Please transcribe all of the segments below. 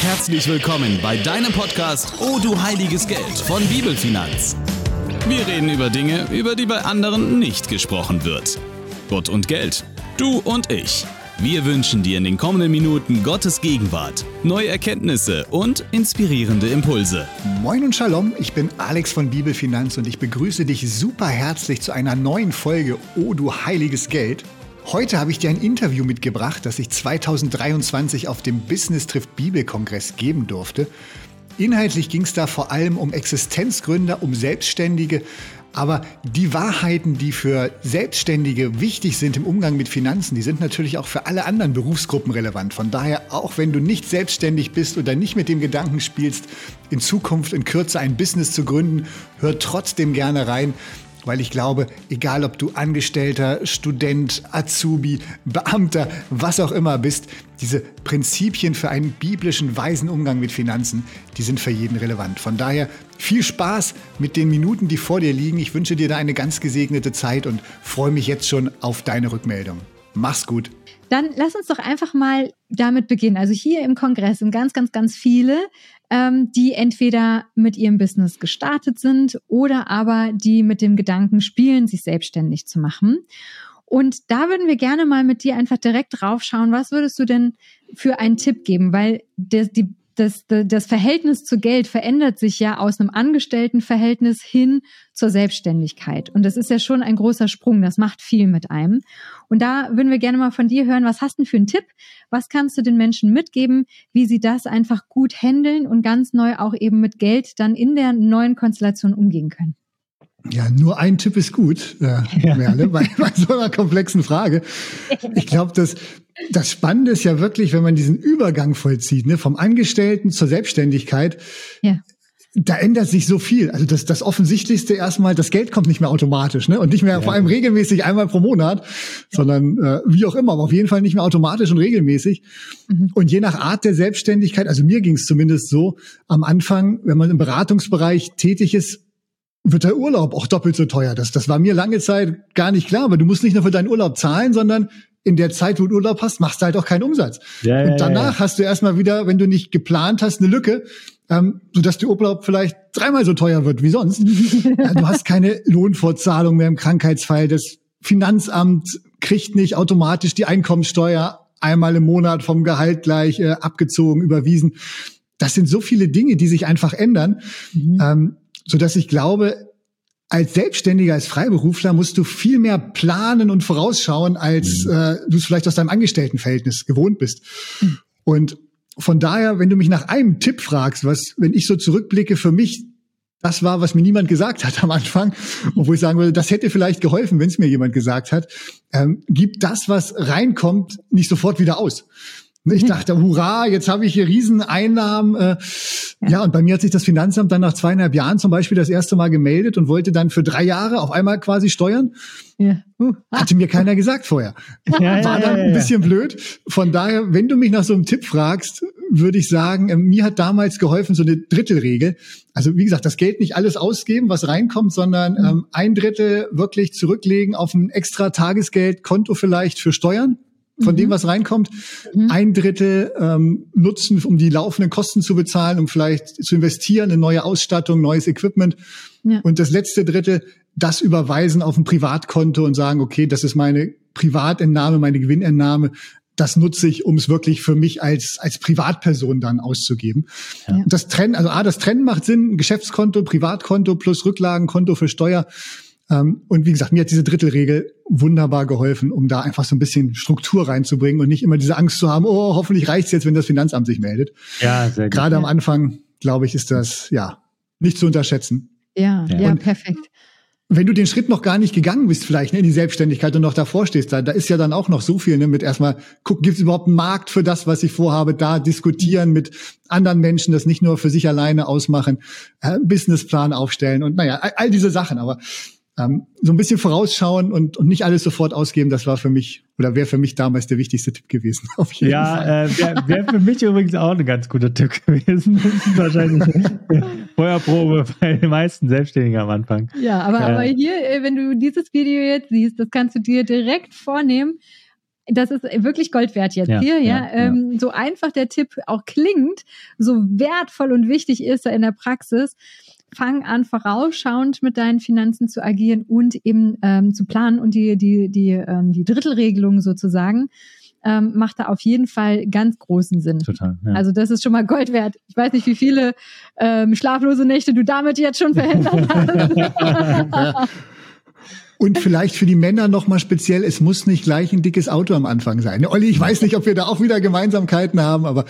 Herzlich willkommen bei deinem Podcast Oh du heiliges Geld von Bibelfinanz. Wir reden über Dinge, über die bei anderen nicht gesprochen wird. Gott und Geld, du und ich. Wir wünschen dir in den kommenden Minuten Gottes Gegenwart, neue Erkenntnisse und inspirierende Impulse. Moin und Shalom, ich bin Alex von Bibelfinanz und ich begrüße dich super herzlich zu einer neuen Folge Oh du heiliges Geld. Heute habe ich dir ein Interview mitgebracht, das ich 2023 auf dem Business trifft Bibelkongress geben durfte. Inhaltlich ging es da vor allem um Existenzgründer, um Selbstständige, aber die Wahrheiten, die für Selbstständige wichtig sind im Umgang mit Finanzen, die sind natürlich auch für alle anderen Berufsgruppen relevant. Von daher, auch wenn du nicht selbstständig bist oder nicht mit dem Gedanken spielst, in Zukunft in Kürze ein Business zu gründen, hör trotzdem gerne rein weil ich glaube, egal ob du Angestellter, Student, Azubi, Beamter, was auch immer bist, diese Prinzipien für einen biblischen, weisen Umgang mit Finanzen, die sind für jeden relevant. Von daher viel Spaß mit den Minuten, die vor dir liegen. Ich wünsche dir da eine ganz gesegnete Zeit und freue mich jetzt schon auf deine Rückmeldung. Mach's gut. Dann lass uns doch einfach mal damit beginnen. Also hier im Kongress sind ganz, ganz, ganz viele, ähm, die entweder mit ihrem Business gestartet sind oder aber die mit dem Gedanken spielen, sich selbstständig zu machen. Und da würden wir gerne mal mit dir einfach direkt draufschauen. Was würdest du denn für einen Tipp geben? Weil das, die das, das Verhältnis zu Geld verändert sich ja aus einem Angestelltenverhältnis hin zur Selbstständigkeit. Und das ist ja schon ein großer Sprung. Das macht viel mit einem. Und da würden wir gerne mal von dir hören, was hast du für einen Tipp? Was kannst du den Menschen mitgeben, wie sie das einfach gut handeln und ganz neu auch eben mit Geld dann in der neuen Konstellation umgehen können? Ja, nur ein Tipp ist gut, äh, ja. Merle, bei, bei so einer komplexen Frage. Ich glaube, das, das Spannende ist ja wirklich, wenn man diesen Übergang vollzieht, ne, vom Angestellten zur Selbstständigkeit. Ja. Da ändert sich so viel. Also das, das Offensichtlichste erstmal, das Geld kommt nicht mehr automatisch, ne? Und nicht mehr ja. vor allem regelmäßig einmal pro Monat, sondern äh, wie auch immer, aber auf jeden Fall nicht mehr automatisch und regelmäßig. Mhm. Und je nach Art der Selbstständigkeit, also mir ging es zumindest so, am Anfang, wenn man im Beratungsbereich tätig ist, wird der Urlaub auch doppelt so teuer. Das, das war mir lange Zeit gar nicht klar. Aber du musst nicht nur für deinen Urlaub zahlen, sondern in der Zeit, wo du Urlaub hast, machst du halt auch keinen Umsatz. Ja, und danach ja, ja. hast du erstmal wieder, wenn du nicht geplant hast, eine Lücke, ähm, sodass der Urlaub vielleicht dreimal so teuer wird wie sonst. du hast keine Lohnfortzahlung mehr im Krankheitsfall. Das Finanzamt kriegt nicht automatisch die Einkommensteuer einmal im Monat vom Gehalt gleich äh, abgezogen, überwiesen. Das sind so viele Dinge, die sich einfach ändern. Mhm. Ähm, so dass ich glaube, als Selbstständiger, als Freiberufler musst du viel mehr planen und vorausschauen, als mhm. äh, du es vielleicht aus deinem Angestelltenverhältnis gewohnt bist. Mhm. Und von daher, wenn du mich nach einem Tipp fragst, was, wenn ich so zurückblicke, für mich das war, was mir niemand gesagt hat am Anfang, und wo ich sagen würde, das hätte vielleicht geholfen, wenn es mir jemand gesagt hat, ähm, gib das, was reinkommt, nicht sofort wieder aus. Ich mhm. dachte, hurra, jetzt habe ich hier Rieseneinnahmen. Äh, ja. ja, und bei mir hat sich das Finanzamt dann nach zweieinhalb Jahren zum Beispiel das erste Mal gemeldet und wollte dann für drei Jahre auf einmal quasi steuern. Ja. Uh. Hatte mir keiner gesagt vorher. Ja, War dann ein bisschen blöd. Von daher, wenn du mich nach so einem Tipp fragst, würde ich sagen, äh, mir hat damals geholfen so eine Drittelregel. Also wie gesagt, das Geld nicht alles ausgeben, was reinkommt, sondern mhm. ähm, ein Drittel wirklich zurücklegen auf ein extra Tagesgeldkonto vielleicht für Steuern von mhm. dem, was reinkommt, mhm. ein Drittel ähm, nutzen, um die laufenden Kosten zu bezahlen, um vielleicht zu investieren in neue Ausstattung, neues Equipment. Ja. Und das letzte Drittel, das überweisen auf ein Privatkonto und sagen, okay, das ist meine Privatentnahme, meine Gewinnentnahme. Das nutze ich, um es wirklich für mich als, als Privatperson dann auszugeben. Ja. Und das Trennen, also A, das Trennen macht Sinn, Geschäftskonto, Privatkonto plus Rücklagenkonto für Steuer und wie gesagt, mir hat diese Drittelregel wunderbar geholfen, um da einfach so ein bisschen Struktur reinzubringen und nicht immer diese Angst zu haben, oh, hoffentlich reicht's jetzt, wenn das Finanzamt sich meldet. Ja, sehr gut. Gerade am Anfang, glaube ich, ist das, ja, nicht zu unterschätzen. Ja, ja, ja perfekt. Wenn du den Schritt noch gar nicht gegangen bist, vielleicht ne, in die Selbstständigkeit und noch davor stehst, da, da ist ja dann auch noch so viel ne, mit erstmal gucken, gibt es überhaupt einen Markt für das, was ich vorhabe, da diskutieren mit anderen Menschen, das nicht nur für sich alleine ausmachen, äh, Businessplan aufstellen und naja, all, all diese Sachen. Aber ähm, so ein bisschen vorausschauen und, und nicht alles sofort ausgeben, das war für mich oder wäre für mich damals der wichtigste Tipp gewesen. Auf jeden ja, Fall. Äh, wäre wär für mich übrigens auch ein ganz guter Tipp gewesen. Wahrscheinlich Feuerprobe bei den meisten Selbstständigen am Anfang. Ja, aber, äh, aber hier, äh, wenn du dieses Video jetzt siehst, das kannst du dir direkt vornehmen das ist wirklich Gold wert jetzt ja, hier, ja. ja, ähm, ja. So einfach der Tipp auch klingt, so wertvoll und wichtig ist er in der Praxis. Fang an, vorausschauend mit deinen Finanzen zu agieren und eben ähm, zu planen und die, die, die, ähm, die Drittelregelung sozusagen ähm, macht da auf jeden Fall ganz großen Sinn. Total. Ja. Also das ist schon mal Gold wert. Ich weiß nicht, wie viele ähm, schlaflose Nächte du damit jetzt schon verhindert hast. Und vielleicht für die Männer nochmal speziell, es muss nicht gleich ein dickes Auto am Anfang sein. Olli, ich weiß nicht, ob wir da auch wieder Gemeinsamkeiten haben, aber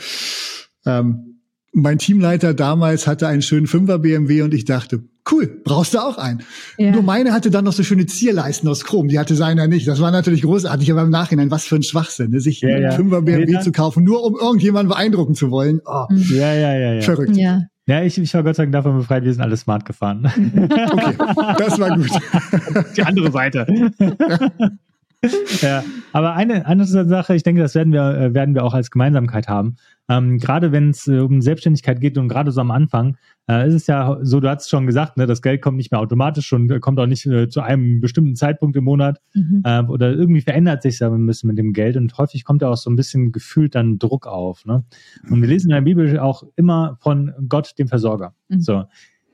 ähm, mein Teamleiter damals hatte einen schönen Fünfer BMW und ich dachte, cool, brauchst du auch einen. Ja. Nur meine hatte dann noch so schöne Zierleisten aus Chrom, die hatte seiner nicht. Das war natürlich großartig, aber im Nachhinein, was für ein Schwachsinn, ne? sich ja, einen ja. Fünfer BMW nee, zu kaufen, nur um irgendjemanden beeindrucken zu wollen. Oh, ja, ja, ja, ja. Verrückt. Ja. Ja, ich, ich war Gott sei Dank davon befreit, wir sind alle smart gefahren. Okay, das war gut. Die andere Seite. ja, aber eine, eine Sache, ich denke, das werden wir, äh, werden wir auch als Gemeinsamkeit haben. Ähm, gerade wenn es äh, um Selbstständigkeit geht und gerade so am Anfang, äh, ist es ja so, du hast schon gesagt, ne, das Geld kommt nicht mehr automatisch und äh, kommt auch nicht äh, zu einem bestimmten Zeitpunkt im Monat mhm. äh, oder irgendwie verändert sich ja ein bisschen mit dem Geld und häufig kommt da auch so ein bisschen gefühlt dann Druck auf. Ne? Und wir lesen in der Bibel auch immer von Gott, dem Versorger. Mhm. So.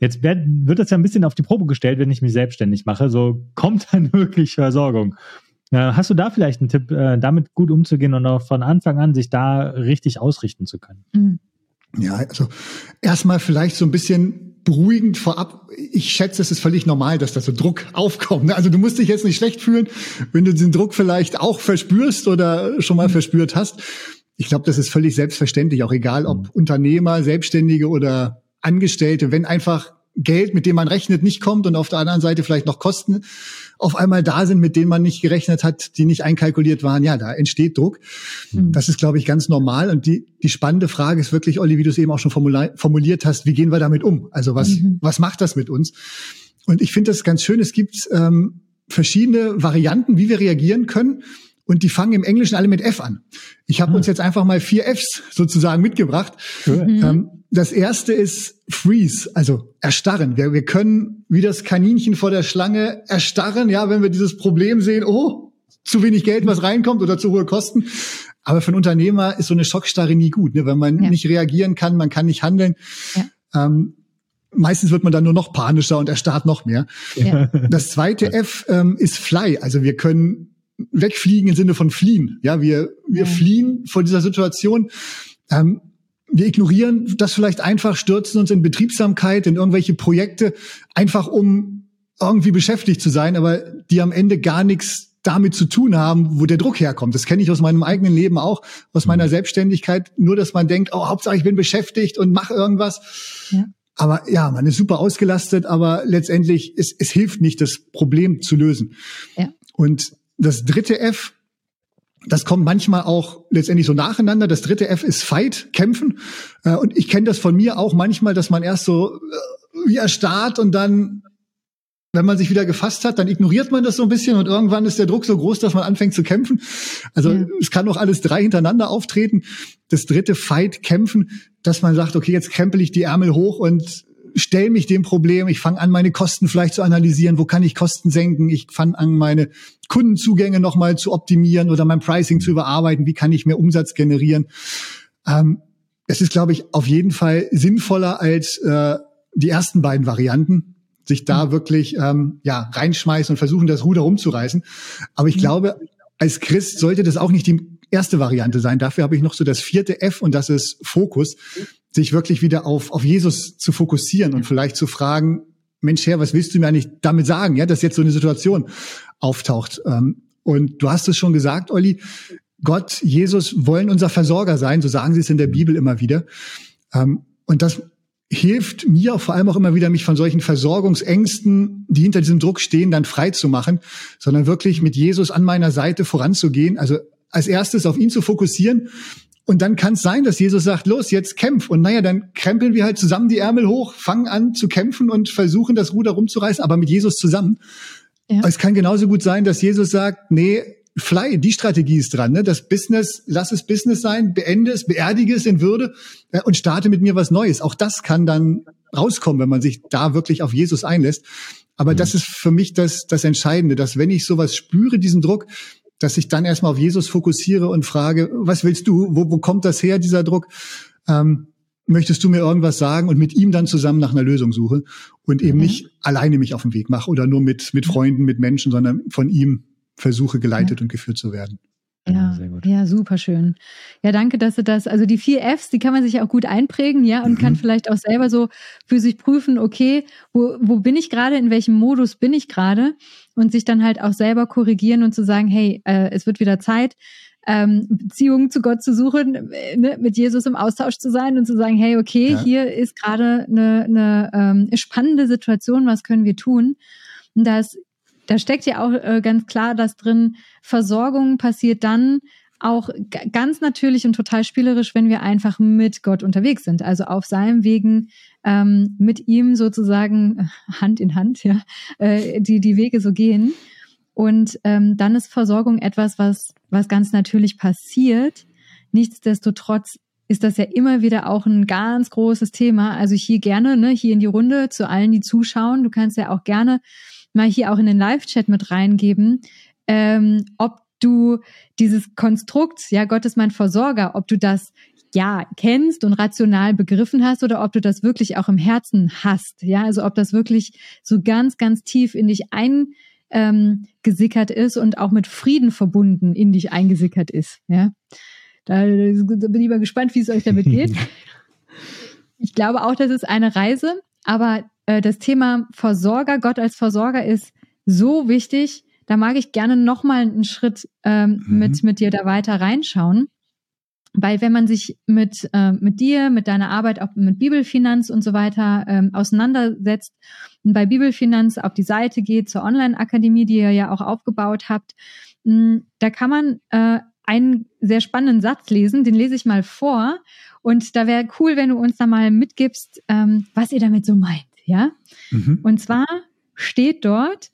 Jetzt wird, wird das ja ein bisschen auf die Probe gestellt, wenn ich mich selbstständig mache. So kommt dann wirklich Versorgung. Hast du da vielleicht einen Tipp, äh, damit gut umzugehen und auch von Anfang an sich da richtig ausrichten zu können? Mhm. Ja, also erstmal vielleicht so ein bisschen beruhigend vorab. Ich schätze, es ist völlig normal, dass da so Druck aufkommt. Also du musst dich jetzt nicht schlecht fühlen, wenn du diesen Druck vielleicht auch verspürst oder schon mal mhm. verspürt hast. Ich glaube, das ist völlig selbstverständlich, auch egal ob mhm. Unternehmer, Selbstständige oder Angestellte, wenn einfach Geld, mit dem man rechnet, nicht kommt und auf der anderen Seite vielleicht noch Kosten auf einmal da sind, mit denen man nicht gerechnet hat, die nicht einkalkuliert waren, ja, da entsteht Druck. Mhm. Das ist, glaube ich, ganz normal. Und die, die spannende Frage ist wirklich, Olli, wie du es eben auch schon formuliert hast, wie gehen wir damit um? Also was, mhm. was macht das mit uns? Und ich finde das ganz schön. Es gibt ähm, verschiedene Varianten, wie wir reagieren können. Und die fangen im Englischen alle mit F an. Ich habe mhm. uns jetzt einfach mal vier Fs sozusagen mitgebracht. Mhm. Ähm, das erste ist Freeze, also erstarren. Wir, wir können wie das Kaninchen vor der Schlange erstarren, ja, wenn wir dieses Problem sehen, oh, zu wenig Geld, was reinkommt oder zu hohe Kosten. Aber für einen Unternehmer ist so eine Schockstarre nie gut, ne? wenn man ja. nicht reagieren kann, man kann nicht handeln. Ja. Ähm, meistens wird man dann nur noch panischer und erstarrt noch mehr. Ja. Das zweite F ähm, ist Fly, also wir können wegfliegen im Sinne von fliehen. Ja, wir, wir fliehen vor dieser Situation. Ähm, wir ignorieren das vielleicht einfach, stürzen uns in Betriebsamkeit, in irgendwelche Projekte, einfach um irgendwie beschäftigt zu sein, aber die am Ende gar nichts damit zu tun haben, wo der Druck herkommt. Das kenne ich aus meinem eigenen Leben auch, aus meiner mhm. Selbstständigkeit. Nur, dass man denkt, oh, Hauptsache ich bin beschäftigt und mache irgendwas. Ja. Aber ja, man ist super ausgelastet, aber letztendlich, es, es hilft nicht, das Problem zu lösen. Ja. Und das dritte F, das kommt manchmal auch letztendlich so nacheinander. Das dritte F ist Fight, kämpfen. Äh, und ich kenne das von mir auch manchmal, dass man erst so äh, wie erstarrt und dann, wenn man sich wieder gefasst hat, dann ignoriert man das so ein bisschen und irgendwann ist der Druck so groß, dass man anfängt zu kämpfen. Also ja. es kann auch alles drei hintereinander auftreten. Das dritte Fight, kämpfen, dass man sagt, okay, jetzt krempel ich die Ärmel hoch und stelle mich dem Problem, ich fange an, meine Kosten vielleicht zu analysieren, wo kann ich Kosten senken, ich fange an, meine Kundenzugänge nochmal zu optimieren oder mein Pricing zu überarbeiten, wie kann ich mehr Umsatz generieren. Ähm, es ist, glaube ich, auf jeden Fall sinnvoller als äh, die ersten beiden Varianten, sich da mhm. wirklich ähm, ja reinschmeißen und versuchen, das Ruder rumzureißen. Aber ich mhm. glaube, als Christ sollte das auch nicht die erste Variante sein. Dafür habe ich noch so das vierte F und das ist Fokus sich wirklich wieder auf, auf Jesus zu fokussieren und vielleicht zu fragen, Mensch, Herr, was willst du mir eigentlich damit sagen, ja, dass jetzt so eine Situation auftaucht? Ähm, und du hast es schon gesagt, Olli, Gott, Jesus wollen unser Versorger sein, so sagen sie es in der Bibel immer wieder. Ähm, und das hilft mir vor allem auch immer wieder, mich von solchen Versorgungsängsten, die hinter diesem Druck stehen, dann frei zu machen, sondern wirklich mit Jesus an meiner Seite voranzugehen. Also als erstes auf ihn zu fokussieren und dann kann es sein, dass Jesus sagt, los, jetzt kämpf. Und naja, dann krempeln wir halt zusammen die Ärmel hoch, fangen an zu kämpfen und versuchen, das Ruder rumzureißen, aber mit Jesus zusammen. Ja. Es kann genauso gut sein, dass Jesus sagt, nee, Fly, die Strategie ist dran. Ne? Das Business, lass es Business sein, beende es, beerdige es in Würde äh, und starte mit mir was Neues. Auch das kann dann rauskommen, wenn man sich da wirklich auf Jesus einlässt. Aber mhm. das ist für mich das, das Entscheidende, dass wenn ich sowas spüre, diesen Druck, dass ich dann erstmal auf Jesus fokussiere und frage, was willst du? Wo, wo kommt das her, dieser Druck? Ähm, möchtest du mir irgendwas sagen und mit ihm dann zusammen nach einer Lösung suche und eben mhm. nicht alleine mich auf den Weg mache oder nur mit, mit Freunden, mit Menschen, sondern von ihm versuche geleitet ja. und geführt zu werden. Ja, ja, super schön. Ja, danke, dass du das, also die vier Fs, die kann man sich auch gut einprägen, ja, und mhm. kann vielleicht auch selber so für sich prüfen, okay, wo, wo bin ich gerade, in welchem Modus bin ich gerade und sich dann halt auch selber korrigieren und zu sagen, hey, äh, es wird wieder Zeit, ähm, Beziehungen zu Gott zu suchen, äh, ne, mit Jesus im Austausch zu sein und zu sagen, hey, okay, ja. hier ist gerade eine, eine ähm, spannende Situation, was können wir tun? Und das, da steckt ja auch äh, ganz klar das drin, Versorgung passiert dann auch ganz natürlich und total spielerisch, wenn wir einfach mit Gott unterwegs sind, also auf seinem Wegen ähm, mit ihm sozusagen äh, Hand in Hand, ja, äh, die die Wege so gehen. Und ähm, dann ist Versorgung etwas, was, was ganz natürlich passiert. Nichtsdestotrotz ist das ja immer wieder auch ein ganz großes Thema. Also hier gerne, ne, hier in die Runde zu allen, die zuschauen. Du kannst ja auch gerne mal hier auch in den Live-Chat mit reingeben, ähm, ob du dieses Konstrukt, ja, Gott ist mein Versorger, ob du das ja kennst und rational begriffen hast oder ob du das wirklich auch im Herzen hast, ja, also ob das wirklich so ganz, ganz tief in dich ein ähm, gesickert ist und auch mit Frieden verbunden in dich eingesickert ist. Ja, da, da bin ich mal gespannt, wie es euch damit geht. ich glaube auch, das ist eine Reise, aber äh, das Thema Versorger, Gott als Versorger ist so wichtig. Da mag ich gerne noch mal einen Schritt ähm, mhm. mit mit dir da weiter reinschauen. Weil wenn man sich mit, äh, mit dir, mit deiner Arbeit, auch mit Bibelfinanz und so weiter ähm, auseinandersetzt und bei Bibelfinanz auf die Seite geht, zur Online-Akademie, die ihr ja auch aufgebaut habt, mh, hm, da kann man äh, einen sehr spannenden Satz lesen, den lese ich mal vor. Und da wäre cool, wenn du uns da mal mitgibst, ähm, was ihr damit so meint. Ja? Mhm. Und zwar steht dort,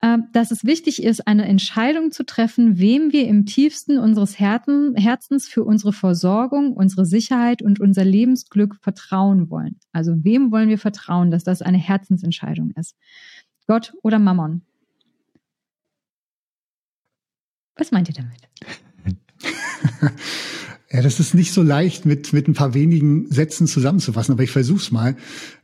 äh, dass es wichtig ist, eine Entscheidung zu treffen, wem wir im tiefsten unseres Herzen, Herzens für unsere Versorgung, unsere Sicherheit und unser Lebensglück vertrauen wollen. Also wem wollen wir vertrauen, dass das eine Herzensentscheidung ist? Gott oder Mammon? Was meint ihr damit? Ja, das ist nicht so leicht mit, mit ein paar wenigen Sätzen zusammenzufassen, aber ich versuch's mal.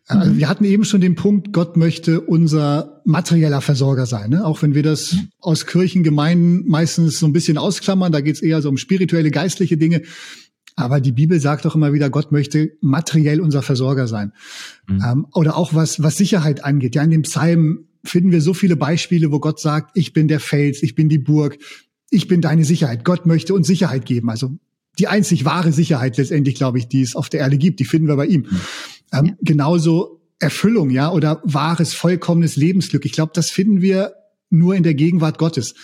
Also wir hatten eben schon den Punkt, Gott möchte unser materieller Versorger sein. Ne? Auch wenn wir das aus Kirchengemeinden meistens so ein bisschen ausklammern, da geht's eher so um spirituelle, geistliche Dinge. Aber die Bibel sagt doch immer wieder, Gott möchte materiell unser Versorger sein. Mhm. Ähm, oder auch was, was Sicherheit angeht. Ja, in dem Psalm finden wir so viele Beispiele, wo Gott sagt, ich bin der Fels, ich bin die Burg, ich bin deine Sicherheit. Gott möchte uns Sicherheit geben. Also die einzig wahre Sicherheit letztendlich, glaube ich, die es auf der Erde gibt, die finden wir bei ihm. Mhm. Ähm, ja. Genauso Erfüllung, ja, oder wahres, vollkommenes Lebensglück. Ich glaube, das finden wir nur in der Gegenwart Gottes.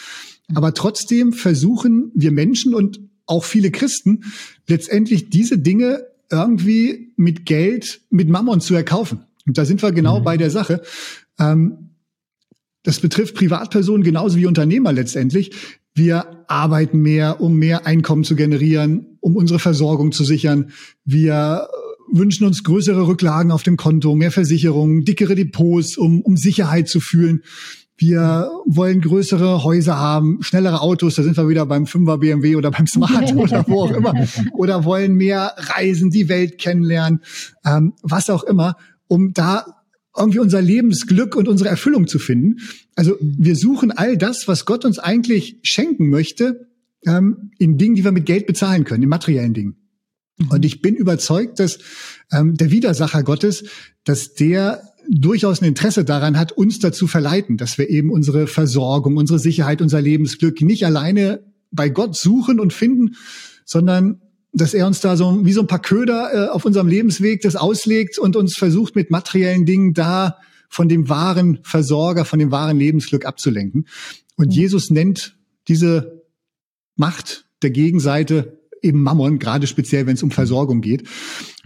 Mhm. Aber trotzdem versuchen wir Menschen und auch viele Christen letztendlich diese Dinge irgendwie mit Geld, mit Mammon zu erkaufen. Und da sind wir genau mhm. bei der Sache. Ähm, das betrifft Privatpersonen genauso wie Unternehmer letztendlich. Wir arbeiten mehr, um mehr Einkommen zu generieren, um unsere Versorgung zu sichern. Wir äh, wünschen uns größere Rücklagen auf dem Konto, mehr Versicherungen, dickere Depots, um, um Sicherheit zu fühlen. Wir wollen größere Häuser haben, schnellere Autos, da sind wir wieder beim 5er BMW oder beim Smart oder wo auch immer. Oder wollen mehr reisen, die Welt kennenlernen, ähm, was auch immer, um da irgendwie unser Lebensglück und unsere Erfüllung zu finden. Also wir suchen all das, was Gott uns eigentlich schenken möchte, ähm, in Dingen, die wir mit Geld bezahlen können, in materiellen Dingen. Mhm. Und ich bin überzeugt, dass ähm, der Widersacher Gottes, dass der durchaus ein Interesse daran hat, uns dazu verleiten, dass wir eben unsere Versorgung, unsere Sicherheit, unser Lebensglück nicht alleine bei Gott suchen und finden, sondern dass er uns da so wie so ein paar Köder äh, auf unserem Lebensweg das auslegt und uns versucht mit materiellen Dingen da von dem wahren Versorger, von dem wahren Lebensglück abzulenken. Und mhm. Jesus nennt diese Macht der Gegenseite eben Mammon, gerade speziell, wenn es um Versorgung geht.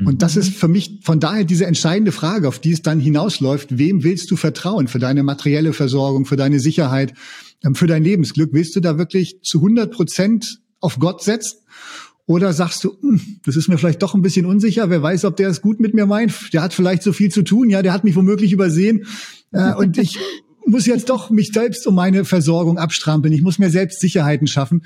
Und das ist für mich von daher diese entscheidende Frage, auf die es dann hinausläuft. Wem willst du vertrauen für deine materielle Versorgung, für deine Sicherheit, ähm, für dein Lebensglück? Willst du da wirklich zu 100 Prozent auf Gott setzen? Oder sagst du, hm, das ist mir vielleicht doch ein bisschen unsicher, wer weiß, ob der es gut mit mir meint. Der hat vielleicht so viel zu tun, ja, der hat mich womöglich übersehen. Äh, und ich muss jetzt doch mich selbst um meine Versorgung abstrampeln. Ich muss mir selbst Sicherheiten schaffen.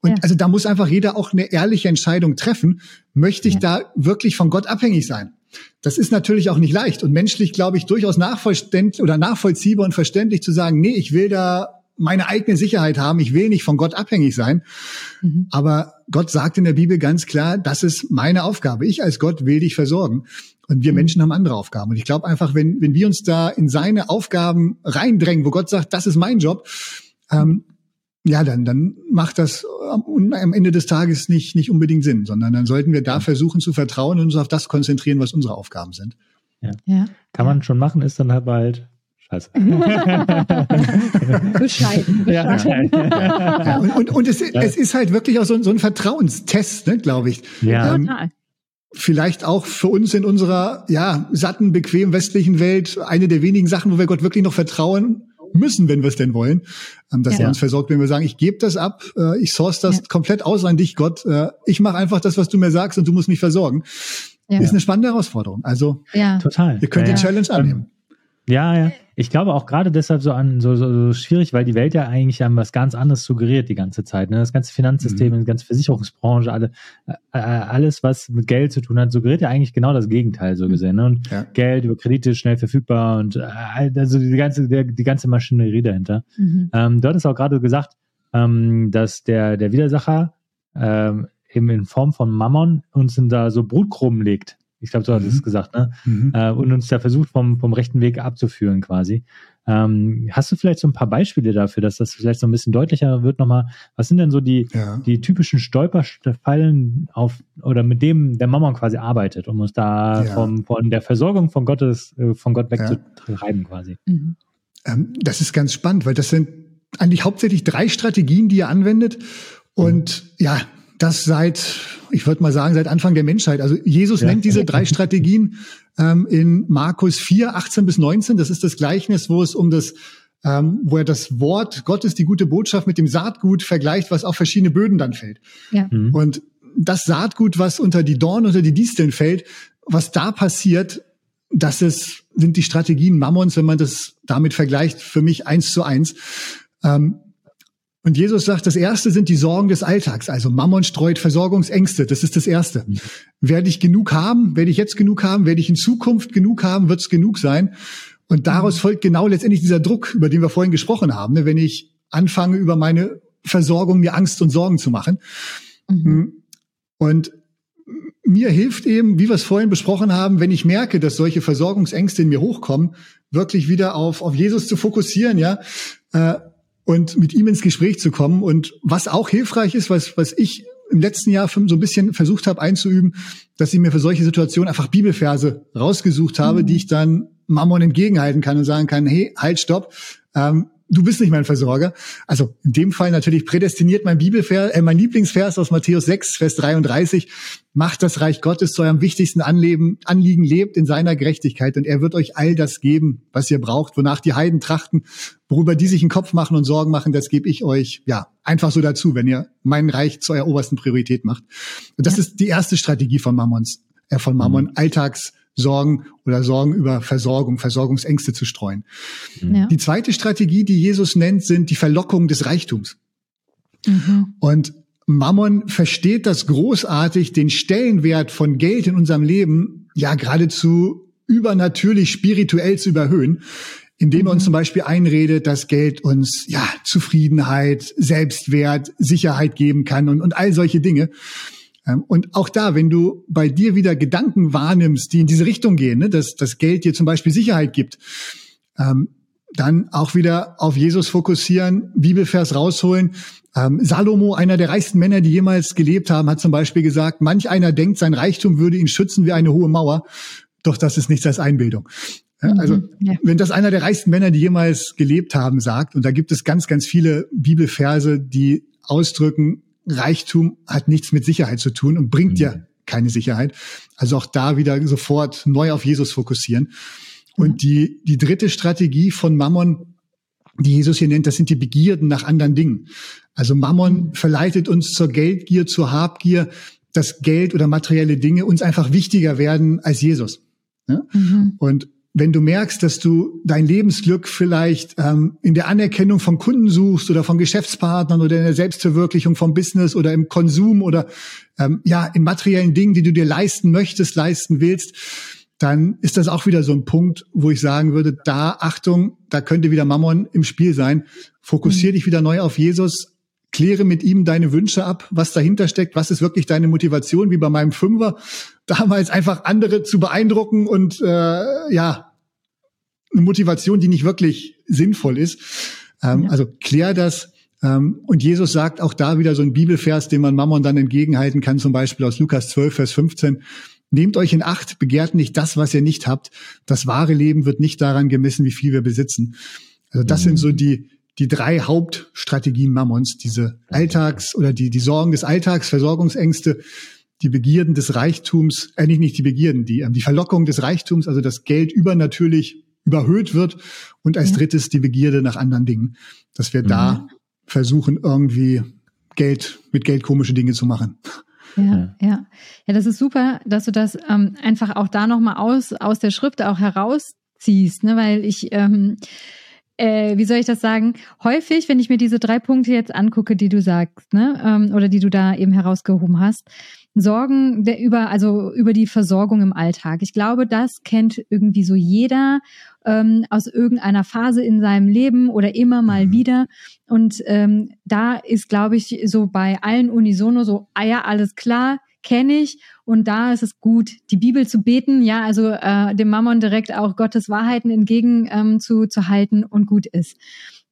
Und ja. also da muss einfach jeder auch eine ehrliche Entscheidung treffen. Möchte ich ja. da wirklich von Gott abhängig sein? Das ist natürlich auch nicht leicht und menschlich, glaube ich, durchaus nachvollständlich oder nachvollziehbar und verständlich zu sagen, nee, ich will da meine eigene Sicherheit haben, ich will nicht von Gott abhängig sein. Mhm. Aber Gott sagt in der Bibel ganz klar, das ist meine Aufgabe. Ich als Gott will dich versorgen. Und wir mhm. Menschen haben andere Aufgaben. Und ich glaube einfach, wenn, wenn wir uns da in seine Aufgaben reindrängen, wo Gott sagt, das ist mein Job, ähm, ja, dann, dann macht das am, am Ende des Tages nicht, nicht unbedingt Sinn, sondern dann sollten wir da versuchen zu vertrauen und uns auf das konzentrieren, was unsere Aufgaben sind. Ja. ja. Kann man schon machen, ist dann halt bald Scheiße. bescheiden. bescheiden. Ja. Und, und, und es, es, ist halt wirklich auch so, so ein Vertrauenstest, ne, glaube ich. Ja. Ähm, Total vielleicht auch für uns in unserer ja satten, bequem westlichen Welt eine der wenigen Sachen, wo wir Gott wirklich noch vertrauen müssen, wenn wir es denn wollen, ähm, dass ja. er uns versorgt, wenn wir sagen, ich gebe das ab, äh, ich source das ja. komplett aus an dich, Gott, äh, ich mache einfach das, was du mir sagst und du musst mich versorgen. Ja. Ist eine spannende Herausforderung. Also ja. total. Ihr könnt die Challenge annehmen. Ja, ja. Ich glaube auch gerade deshalb so an so, so, so schwierig, weil die Welt ja eigentlich an was ganz anderes suggeriert die ganze Zeit. Ne? Das ganze Finanzsystem, mhm. die ganze Versicherungsbranche, alle, äh, äh, alles, was mit Geld zu tun hat, suggeriert ja eigentlich genau das Gegenteil so mhm. gesehen. Ne? Und ja. Geld über Kredite schnell verfügbar und äh, also die ganze, der, die ganze Maschinerie dahinter. Mhm. Ähm, du hattest auch gerade gesagt, ähm, dass der, der Widersacher ähm, eben in Form von Mammon uns in da so Brutkrumen legt. Ich glaube, so hat es mhm. gesagt, ne? Mhm. Äh, und uns da versucht, vom, vom rechten Weg abzuführen quasi. Ähm, hast du vielleicht so ein paar Beispiele dafür, dass das vielleicht so ein bisschen deutlicher wird nochmal? Was sind denn so die, ja. die typischen Stolperfallen auf oder mit dem der Mammon quasi arbeitet, um uns da ja. vom, von der Versorgung von Gottes, äh, von Gott wegzutreiben ja. quasi? Mhm. Ähm, das ist ganz spannend, weil das sind eigentlich hauptsächlich drei Strategien, die er anwendet. Und mhm. ja, das seit, ich würde mal sagen, seit Anfang der Menschheit. Also Jesus ja. nennt diese drei Strategien ähm, in Markus 4, 18 bis 19. Das ist das Gleichnis, wo es um das ähm, wo er das Wort Gottes, die gute Botschaft mit dem Saatgut vergleicht, was auf verschiedene Böden dann fällt. Ja. Mhm. Und das Saatgut, was unter die Dornen, unter die Disteln fällt, was da passiert, das ist, sind die Strategien Mammons, wenn man das damit vergleicht, für mich eins zu eins. Ähm, und Jesus sagt, das erste sind die Sorgen des Alltags. Also Mammon streut Versorgungsängste. Das ist das erste. Mhm. Werde ich genug haben? Werde ich jetzt genug haben? Werde ich in Zukunft genug haben? Wird es genug sein? Und daraus folgt genau letztendlich dieser Druck, über den wir vorhin gesprochen haben. Ne? Wenn ich anfange, über meine Versorgung mir Angst und Sorgen zu machen. Mhm. Hm. Und mir hilft eben, wie wir es vorhin besprochen haben, wenn ich merke, dass solche Versorgungsängste in mir hochkommen, wirklich wieder auf, auf Jesus zu fokussieren, ja. Äh, und mit ihm ins Gespräch zu kommen. Und was auch hilfreich ist, was, was ich im letzten Jahr so ein bisschen versucht habe einzuüben, dass ich mir für solche Situationen einfach Bibelverse rausgesucht habe, mhm. die ich dann Mammon entgegenhalten kann und sagen kann, hey, halt, stopp, ähm, du bist nicht mein Versorger. Also in dem Fall natürlich prädestiniert mein Bibelvers, äh, mein Lieblingsvers aus Matthäus 6, Vers 33. Macht das Reich Gottes zu eurem wichtigsten Anleben, Anliegen, lebt in seiner Gerechtigkeit und er wird euch all das geben, was ihr braucht, wonach die Heiden trachten, worüber die sich einen Kopf machen und Sorgen machen, das gebe ich euch, ja, einfach so dazu, wenn ihr mein Reich zu eurer obersten Priorität macht. Und das ja. ist die erste Strategie von Mammons, äh, von Mammon, mhm. Alltags Sorgen oder Sorgen über Versorgung, Versorgungsängste zu streuen. Mhm. Ja. Die zweite Strategie, die Jesus nennt, sind die Verlockung des Reichtums. Mhm. Und Mammon versteht das großartig, den Stellenwert von Geld in unserem Leben ja geradezu übernatürlich spirituell zu überhöhen, indem er uns mhm. zum Beispiel einredet, dass Geld uns ja Zufriedenheit, Selbstwert, Sicherheit geben kann und, und all solche Dinge. Ähm, und auch da, wenn du bei dir wieder Gedanken wahrnimmst, die in diese Richtung gehen, ne, dass das Geld dir zum Beispiel Sicherheit gibt, ähm, dann auch wieder auf Jesus fokussieren, Bibelvers rausholen. Ähm, Salomo, einer der reichsten Männer, die jemals gelebt haben, hat zum Beispiel gesagt, manch einer denkt, sein Reichtum würde ihn schützen wie eine hohe Mauer. Doch das ist nichts als Einbildung. Ja, also, mhm, ja. wenn das einer der reichsten Männer, die jemals gelebt haben, sagt, und da gibt es ganz, ganz viele Bibelverse, die ausdrücken, Reichtum hat nichts mit Sicherheit zu tun und bringt mhm. ja keine Sicherheit. Also auch da wieder sofort neu auf Jesus fokussieren. Und mhm. die, die dritte Strategie von Mammon, die Jesus hier nennt, das sind die Begierden nach anderen Dingen. Also Mammon mhm. verleitet uns zur Geldgier, zur Habgier, dass Geld oder materielle Dinge uns einfach wichtiger werden als Jesus. Ja? Mhm. Und wenn du merkst, dass du dein Lebensglück vielleicht ähm, in der Anerkennung von Kunden suchst oder von Geschäftspartnern oder in der Selbstverwirklichung vom Business oder im Konsum oder ähm, ja in materiellen Dingen, die du dir leisten möchtest, leisten willst, dann ist das auch wieder so ein Punkt, wo ich sagen würde, da Achtung, da könnte wieder Mammon im Spiel sein. Fokussiere mhm. dich wieder neu auf Jesus, kläre mit ihm deine Wünsche ab, was dahinter steckt, was ist wirklich deine Motivation, wie bei meinem Fünfer, damals einfach andere zu beeindrucken und äh, ja, eine Motivation, die nicht wirklich sinnvoll ist. Ähm, ja. Also klär das. Ähm, und Jesus sagt auch da wieder so ein Bibelvers, den man Mammon dann entgegenhalten kann, zum Beispiel aus Lukas 12, Vers 15. Nehmt euch in Acht, begehrt nicht das, was ihr nicht habt. Das wahre Leben wird nicht daran gemessen, wie viel wir besitzen. Also das mhm. sind so die, die drei Hauptstrategien Mammons, diese Alltags- oder die, die Sorgen des Alltags, Versorgungsängste, die Begierden des Reichtums, äh, nicht, nicht die Begierden, die, ähm, die Verlockung des Reichtums, also das Geld übernatürlich überhöht wird und als drittes die Begierde nach anderen Dingen, dass wir mhm. da versuchen, irgendwie Geld, mit Geld komische Dinge zu machen. Ja, ja. Ja, das ist super, dass du das ähm, einfach auch da nochmal aus, aus der Schrift auch herausziehst, ne? weil ich, ähm, äh, wie soll ich das sagen, häufig, wenn ich mir diese drei Punkte jetzt angucke, die du sagst, ne, ähm, oder die du da eben herausgehoben hast, Sorgen der über, also über die Versorgung im Alltag. Ich glaube, das kennt irgendwie so jeder ähm, aus irgendeiner Phase in seinem Leben oder immer mal mhm. wieder. Und ähm, da ist, glaube ich, so bei allen unisono so, ah ja, alles klar, kenne ich. Und da ist es gut, die Bibel zu beten, ja, also äh, dem Mammon direkt auch Gottes Wahrheiten entgegen ähm, zu, zu halten und gut ist.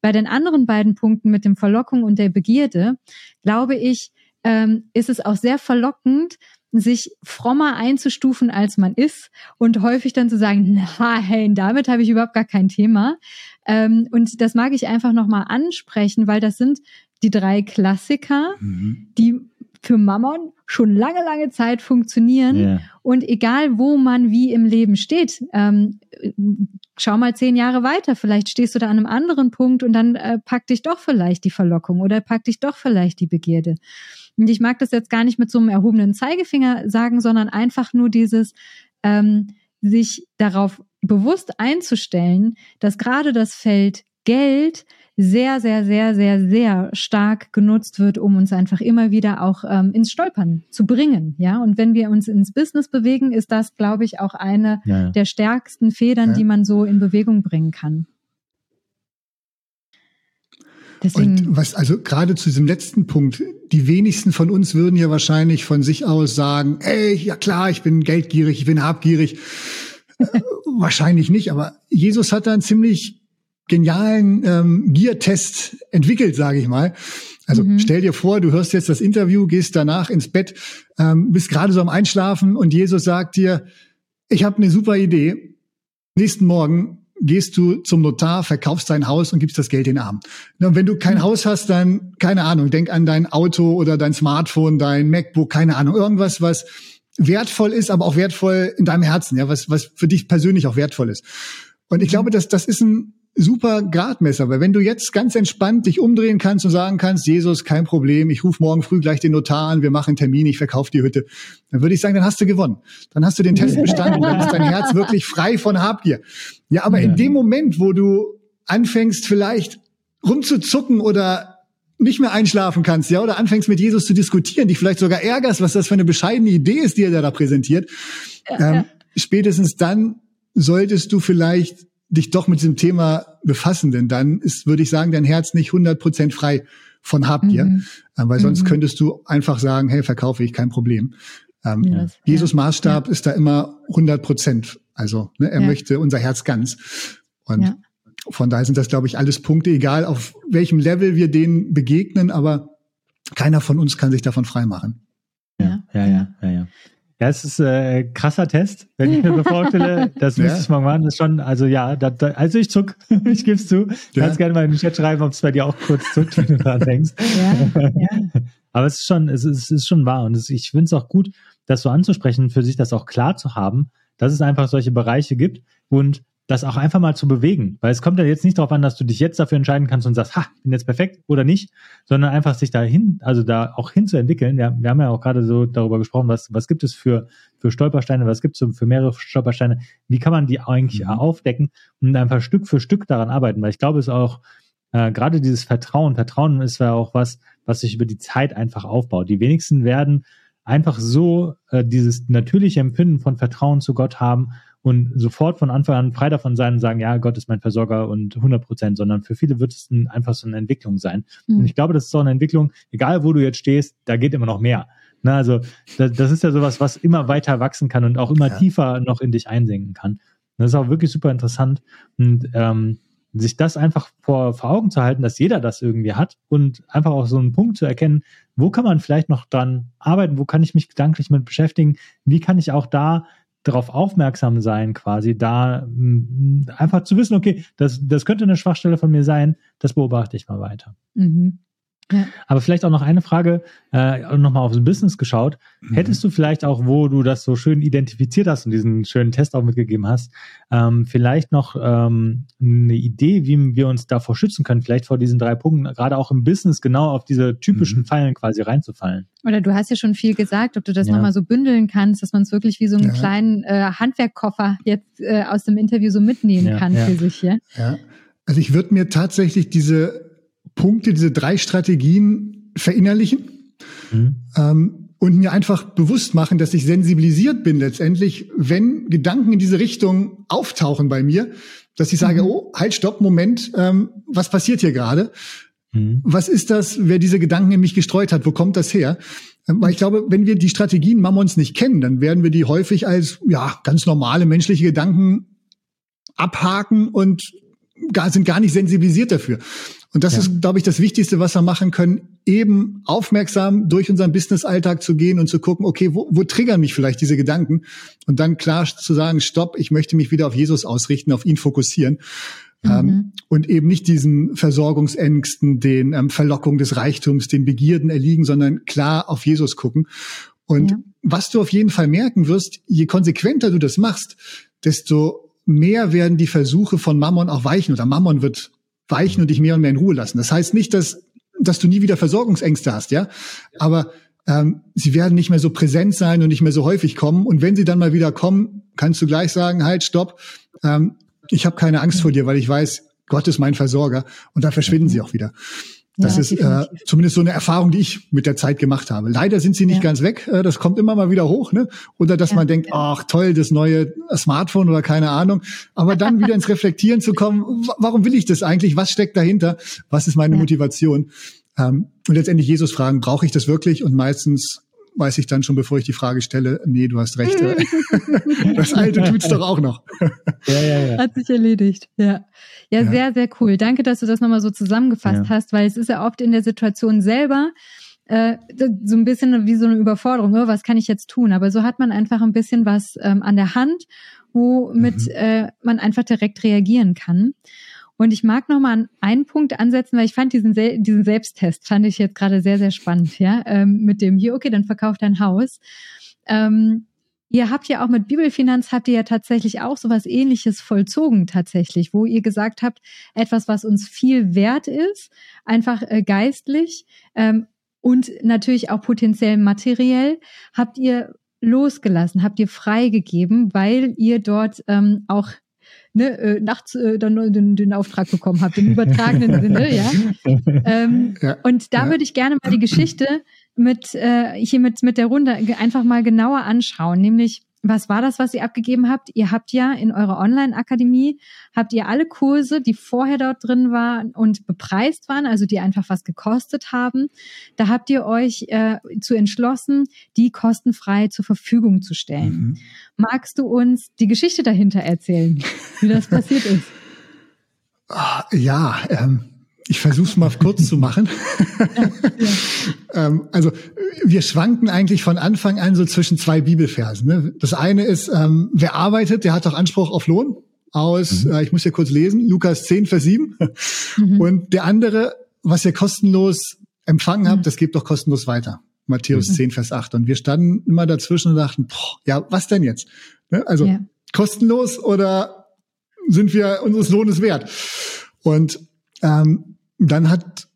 Bei den anderen beiden Punkten mit dem Verlockung und der Begierde, glaube ich, ähm, ist es auch sehr verlockend, sich frommer einzustufen, als man ist und häufig dann zu sagen, nein, damit habe ich überhaupt gar kein Thema. Ähm, und das mag ich einfach nochmal ansprechen, weil das sind die drei Klassiker, mhm. die für Mammon schon lange, lange Zeit funktionieren. Yeah. Und egal, wo man wie im Leben steht, ähm, schau mal zehn Jahre weiter. Vielleicht stehst du da an einem anderen Punkt und dann äh, packt dich doch vielleicht die Verlockung oder packt dich doch vielleicht die Begierde. Und ich mag das jetzt gar nicht mit so einem erhobenen Zeigefinger sagen, sondern einfach nur dieses, ähm, sich darauf bewusst einzustellen, dass gerade das Feld Geld sehr, sehr, sehr, sehr, sehr stark genutzt wird, um uns einfach immer wieder auch ähm, ins Stolpern zu bringen. Ja, und wenn wir uns ins Business bewegen, ist das, glaube ich, auch eine ja, ja. der stärksten Federn, ja. die man so in Bewegung bringen kann. Deswegen, und was, also gerade zu diesem letzten Punkt, die wenigsten von uns würden ja wahrscheinlich von sich aus sagen, ey, ja klar, ich bin geldgierig, ich bin habgierig. wahrscheinlich nicht, aber Jesus hat da einen ziemlich genialen ähm, Giertest entwickelt, sage ich mal. Also mhm. stell dir vor, du hörst jetzt das Interview, gehst danach ins Bett, ähm, bist gerade so am Einschlafen und Jesus sagt dir, ich habe eine super Idee. Nächsten Morgen gehst du zum Notar, verkaufst dein Haus und gibst das Geld in den Arm. Und wenn du kein mhm. Haus hast, dann, keine Ahnung, denk an dein Auto oder dein Smartphone, dein MacBook, keine Ahnung, irgendwas, was wertvoll ist, aber auch wertvoll in deinem Herzen, ja, was, was für dich persönlich auch wertvoll ist. Und ich mhm. glaube, dass das ist ein super Gradmesser, weil wenn du jetzt ganz entspannt dich umdrehen kannst und sagen kannst, Jesus, kein Problem, ich rufe morgen früh gleich den Notar an, wir machen einen Termin, ich verkaufe die Hütte, dann würde ich sagen, dann hast du gewonnen. Dann hast du den Test bestanden, dann ist dein Herz wirklich frei von Habgier. Ja, aber ja. in dem Moment, wo du anfängst vielleicht rumzuzucken oder nicht mehr einschlafen kannst, ja, oder anfängst mit Jesus zu diskutieren, dich vielleicht sogar ärgerst, was das für eine bescheidene Idee ist, die er da präsentiert, ja, ähm, spätestens dann solltest du vielleicht dich doch mit diesem Thema befassen, denn dann ist, würde ich sagen, dein Herz nicht 100% frei von Habgier, mhm. äh, weil sonst mhm. könntest du einfach sagen, hey, verkaufe ich, kein Problem. Ähm, ja, Jesus Maßstab ja. ist da immer 100 Prozent. Also ne, er ja. möchte unser Herz ganz. Und von daher sind das, glaube ich, alles Punkte, egal auf welchem Level wir denen begegnen, aber keiner von uns kann sich davon freimachen. Ja, ja, ja, ja, ja. Ja, es ist äh, krasser Test, wenn ich mir so vorstelle. Das ja. müsste ich mal machen. Das ist schon, also ja, da, da, also ich zuck, ich gebe es zu. Du ja. kannst gerne mal in den Chat schreiben, ob es bei dir auch kurz zuckt, wenn du dran denkst. Ja. ja. Aber es ist schon, es ist, es ist schon wahr. Und es, ich finde es auch gut, das so anzusprechen, für sich das auch klar zu haben, dass es einfach solche Bereiche gibt und das auch einfach mal zu bewegen. Weil es kommt ja jetzt nicht darauf an, dass du dich jetzt dafür entscheiden kannst und sagst, ha, bin jetzt perfekt oder nicht, sondern einfach sich dahin, also da auch hinzuentwickeln. Ja, wir haben ja auch gerade so darüber gesprochen, was, was gibt es für, für Stolpersteine, was gibt es für mehrere Stolpersteine, wie kann man die eigentlich mhm. aufdecken und einfach Stück für Stück daran arbeiten. Weil ich glaube, es ist auch äh, gerade dieses Vertrauen, Vertrauen ist ja auch was, was sich über die Zeit einfach aufbaut. Die wenigsten werden einfach so äh, dieses natürliche Empfinden von Vertrauen zu Gott haben und sofort von Anfang an frei davon sein und sagen, ja, Gott ist mein Versorger und 100 Prozent, sondern für viele wird es ein, einfach so eine Entwicklung sein. Mhm. Und ich glaube, das ist auch eine Entwicklung, egal wo du jetzt stehst, da geht immer noch mehr. Na, also das, das ist ja sowas, was immer weiter wachsen kann und auch immer ja. tiefer noch in dich einsinken kann. Das ist auch wirklich super interessant und ähm, sich das einfach vor, vor Augen zu halten, dass jeder das irgendwie hat und einfach auch so einen Punkt zu erkennen, wo kann man vielleicht noch dran arbeiten, wo kann ich mich gedanklich mit beschäftigen, wie kann ich auch da darauf aufmerksam sein, quasi da mh, einfach zu wissen, okay, das, das könnte eine Schwachstelle von mir sein, das beobachte ich mal weiter. Mhm. Ja. Aber vielleicht auch noch eine Frage, äh, nochmal aufs Business geschaut. Mhm. Hättest du vielleicht auch, wo du das so schön identifiziert hast und diesen schönen Test auch mitgegeben hast, ähm, vielleicht noch ähm, eine Idee, wie wir uns davor schützen können, vielleicht vor diesen drei Punkten, gerade auch im Business genau auf diese typischen mhm. Fallen quasi reinzufallen? Oder du hast ja schon viel gesagt, ob du das ja. nochmal so bündeln kannst, dass man es wirklich wie so einen ja. kleinen äh, Handwerkkoffer jetzt äh, aus dem Interview so mitnehmen ja, kann für sich. Ja? ja. Also ich würde mir tatsächlich diese Punkte, diese drei Strategien verinnerlichen mhm. ähm, und mir einfach bewusst machen, dass ich sensibilisiert bin letztendlich, wenn Gedanken in diese Richtung auftauchen bei mir, dass ich sage, mhm. oh, halt, stopp, Moment, ähm, was passiert hier gerade? Mhm. Was ist das, wer diese Gedanken in mich gestreut hat? Wo kommt das her? Ähm, weil ich glaube, wenn wir die Strategien Mammons nicht kennen, dann werden wir die häufig als ja ganz normale menschliche Gedanken abhaken und gar, sind gar nicht sensibilisiert dafür. Und das ja. ist, glaube ich, das Wichtigste, was wir machen können, eben aufmerksam durch unseren Business-Alltag zu gehen und zu gucken, okay, wo, wo triggern mich vielleicht diese Gedanken? Und dann klar zu sagen, stopp, ich möchte mich wieder auf Jesus ausrichten, auf ihn fokussieren. Mhm. Ähm, und eben nicht diesen Versorgungsängsten, den ähm, Verlockungen des Reichtums, den Begierden erliegen, sondern klar auf Jesus gucken. Und ja. was du auf jeden Fall merken wirst, je konsequenter du das machst, desto mehr werden die Versuche von Mammon auch weichen oder Mammon wird weichen und dich mehr und mehr in Ruhe lassen. Das heißt nicht, dass, dass du nie wieder Versorgungsängste hast, ja. Aber ähm, sie werden nicht mehr so präsent sein und nicht mehr so häufig kommen. Und wenn sie dann mal wieder kommen, kannst du gleich sagen, halt, stopp, ähm, ich habe keine Angst vor dir, weil ich weiß, Gott ist mein Versorger. Und dann verschwinden sie auch wieder. Das ja, ist äh, zumindest so eine Erfahrung, die ich mit der Zeit gemacht habe. Leider sind sie nicht ja. ganz weg. Äh, das kommt immer mal wieder hoch, ne? Oder dass ja, man denkt, ach toll, das neue Smartphone oder keine Ahnung. Aber dann wieder ins Reflektieren zu kommen, warum will ich das eigentlich? Was steckt dahinter? Was ist meine Motivation? Ähm, und letztendlich Jesus fragen, brauche ich das wirklich? Und meistens weiß ich dann schon, bevor ich die Frage stelle, nee, du hast recht. das Alte tut's doch auch noch. ja, ja, ja. Hat sich erledigt, ja. Ja, ja. sehr, sehr cool. Danke, dass du das nochmal so zusammengefasst ja. hast, weil es ist ja oft in der Situation selber äh, so ein bisschen wie so eine Überforderung. Oh, was kann ich jetzt tun? Aber so hat man einfach ein bisschen was ähm, an der Hand, womit mhm. äh, man einfach direkt reagieren kann. Und ich mag noch mal an einen Punkt ansetzen, weil ich fand diesen, diesen Selbsttest, fand ich jetzt gerade sehr, sehr spannend, ja, ähm, mit dem hier, okay, dann verkauf dein Haus. Ähm, ihr habt ja auch mit Bibelfinanz, habt ihr ja tatsächlich auch sowas ähnliches vollzogen tatsächlich, wo ihr gesagt habt, etwas, was uns viel wert ist, einfach äh, geistlich ähm, und natürlich auch potenziell materiell, habt ihr losgelassen, habt ihr freigegeben, weil ihr dort ähm, auch ne, äh, nachts äh, dann den, den Auftrag bekommen habt, im übertragenen Sinne, ja. Ähm, ja. Und da ja. würde ich gerne mal die Geschichte mit äh, hier mit, mit der Runde einfach mal genauer anschauen, nämlich was war das, was ihr abgegeben habt? Ihr habt ja in eurer Online-Akademie, habt ihr alle Kurse, die vorher dort drin waren und bepreist waren, also die einfach was gekostet haben, da habt ihr euch äh, zu entschlossen, die kostenfrei zur Verfügung zu stellen. Mhm. Magst du uns die Geschichte dahinter erzählen, wie das passiert ist? Ah, ja, ähm, ich versuche es mal kurz zu machen. ähm, also wir schwanken eigentlich von Anfang an so zwischen zwei Bibelversen. Ne? Das eine ist, ähm, wer arbeitet, der hat doch Anspruch auf Lohn. Aus, mhm. äh, ich muss hier kurz lesen, Lukas 10, Vers 7. Mhm. Und der andere, was ihr kostenlos empfangen habt, mhm. das gebt doch kostenlos weiter. Matthäus mhm. 10, Vers 8. Und wir standen immer dazwischen und dachten, boah, ja, was denn jetzt? Ne? Also ja. kostenlos oder sind wir unseres Lohnes wert. Und ähm, dann hat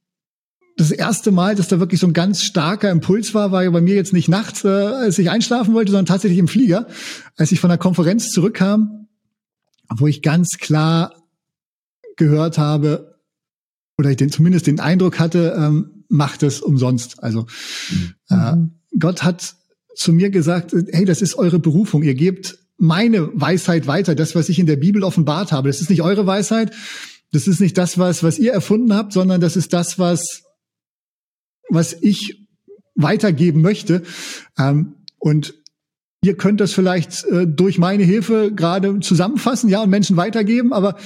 das erste Mal, dass da wirklich so ein ganz starker Impuls war, war ja bei mir jetzt nicht nachts, äh, als ich einschlafen wollte, sondern tatsächlich im Flieger, als ich von der Konferenz zurückkam, wo ich ganz klar gehört habe, oder ich den, zumindest den Eindruck hatte, ähm, macht es umsonst. Also mhm. äh, Gott hat zu mir gesagt, hey, das ist eure Berufung. Ihr gebt meine Weisheit weiter, das, was ich in der Bibel offenbart habe. Das ist nicht eure Weisheit, das ist nicht das, was, was ihr erfunden habt, sondern das ist das, was was ich weitergeben möchte. Ähm, und ihr könnt das vielleicht äh, durch meine Hilfe gerade zusammenfassen, ja, und Menschen weitergeben, aber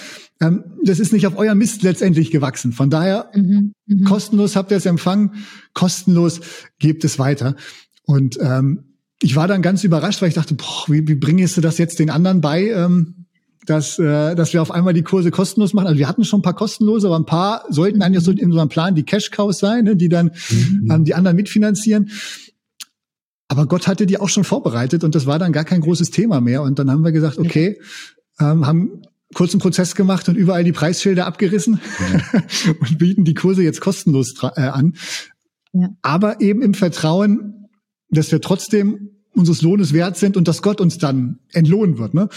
ähm, das ist nicht auf euer Mist letztendlich gewachsen. Von daher, mhm, mh. kostenlos habt ihr es empfangen, kostenlos gebt es weiter. Und ähm, ich war dann ganz überrascht, weil ich dachte, boah, wie, wie bringst du das jetzt den anderen bei? Ähm, dass, äh, dass wir auf einmal die Kurse kostenlos machen. Also wir hatten schon ein paar kostenlose, aber ein paar sollten eigentlich so in unserem Plan die Cash-Cows sein, ne, die dann mhm. ähm, die anderen mitfinanzieren. Aber Gott hatte die auch schon vorbereitet und das war dann gar kein großes Thema mehr. Und dann haben wir gesagt, okay, ähm, haben kurzen Prozess gemacht und überall die Preisschilder abgerissen ja. und bieten die Kurse jetzt kostenlos äh, an. Ja. Aber eben im Vertrauen, dass wir trotzdem unseres Lohnes wert sind und dass Gott uns dann entlohnen wird. Ne?